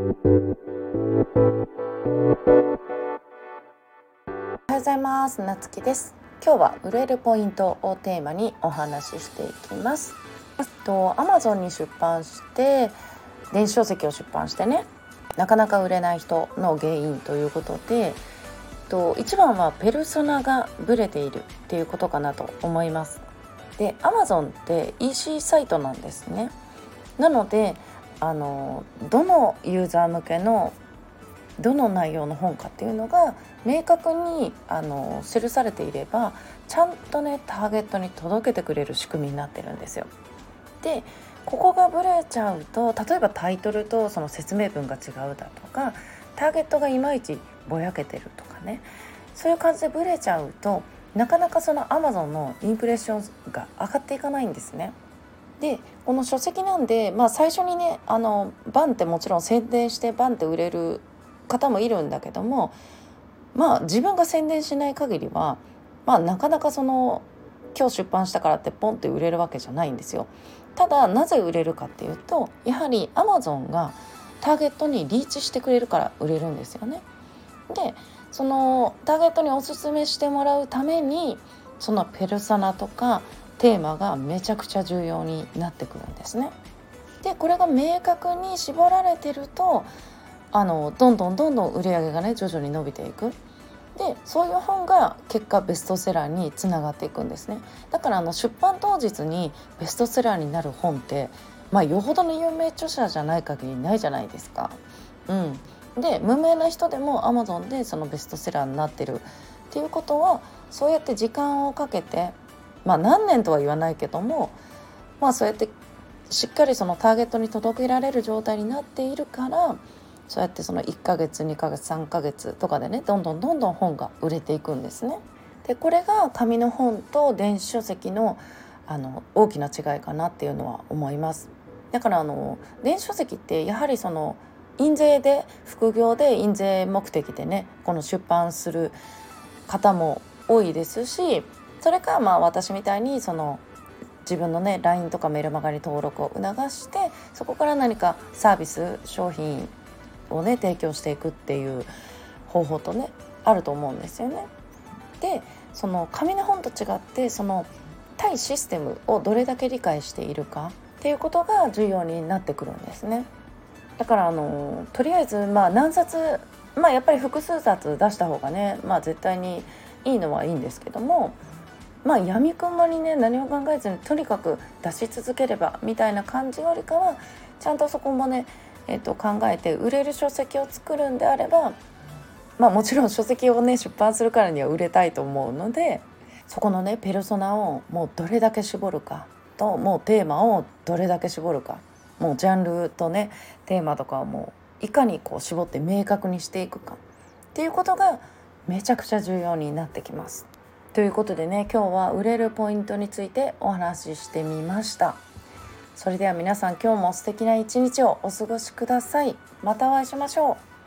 おはようございます。なつきです。今日は売れるポイントをテーマにお話ししていきます。と Amazon に出版して電子書籍を出版してねなかなか売れない人の原因ということでと一番はペルソナがブレているっていうことかなと思います。で Amazon って EC サイトなんですね。なのであのどのユーザー向けのどの内容の本かっていうのが明確にあの記されていればちゃんとねターゲットに届けてくれる仕組みになってるんですよ。でここがブレちゃうと例えばタイトルとその説明文が違うだとかターゲットがいまいちぼやけてるとかねそういう感じでブレちゃうとなかなかその Amazon のインプレッションが上がっていかないんですね。でこの書籍なんで、まあ、最初にねあのバンってもちろん宣伝してバンって売れる方もいるんだけどもまあ自分が宣伝しない限りは、まあ、なかなかその今日出版したからってポンって売れるわけじゃないんですよ。ただなぜ売れるかっていうとやはり Amazon がターゲットにリーチしてくれるから売れるんですよね。でそのターゲットにおすすめしてもらうためにそのペルソナとかテーマがめちゃくちゃ重要になってくるんですね。でこれが明確に絞られてるとあのどんどんどんどん売り上げがね徐々に伸びていく。でそういう本が結果ベストセラーにつながっていくんですねだからあの出版当日にベストセラーになる本ってまあよほどの有名著者じゃない限りないじゃないですか。うん、で無名な人でも Amazon でそのベストセラーになってるっていうことはそうやって時間をかけてまあ何年とは言わないけどもまあそうやってしっかりそのターゲットに届けられる状態になっているからそうやってその1ヶ月2ヶ月3ヶ月とかでねどんどんどんどん本が売れていくんですね。でこれが紙の本と電子書籍のあの大きな違いかなっていうのは思います。だからあの電子書籍ってやはりその印税で副業で印税目的でねこの出版する方も多いですしそれかまあ私みたいにその自分のね LINE とかメルマガに登録を促してそこから何かサービス商品をね提供していくっていう方法とねあると思うんですよね。でその紙の本と違ってその対システムをどれだけ理解しているかっていうことが重要になってくるんですね。だからあのとりあえずまあ何冊まあやっぱり複数冊出した方がねまあ絶対にいいのはいいんですけどもまあやみくもにね何も考えずにとにかく出し続ければみたいな感じよりかはちゃんとそこもね、えー、と考えて売れる書籍を作るんであればまあもちろん書籍をね出版するからには売れたいと思うのでそこのねペルソナをもうどれだけ絞るかともうテーマをどれだけ絞るかもうジャンルとねテーマとかをもういかにこう絞って明確にしていくかっていうことがめちゃくちゃ重要になってきます。ということでね今日は売れるポイントについてお話ししてみました。それでは皆さん今日も素敵な一日をお過ごしください。またお会いしましょう。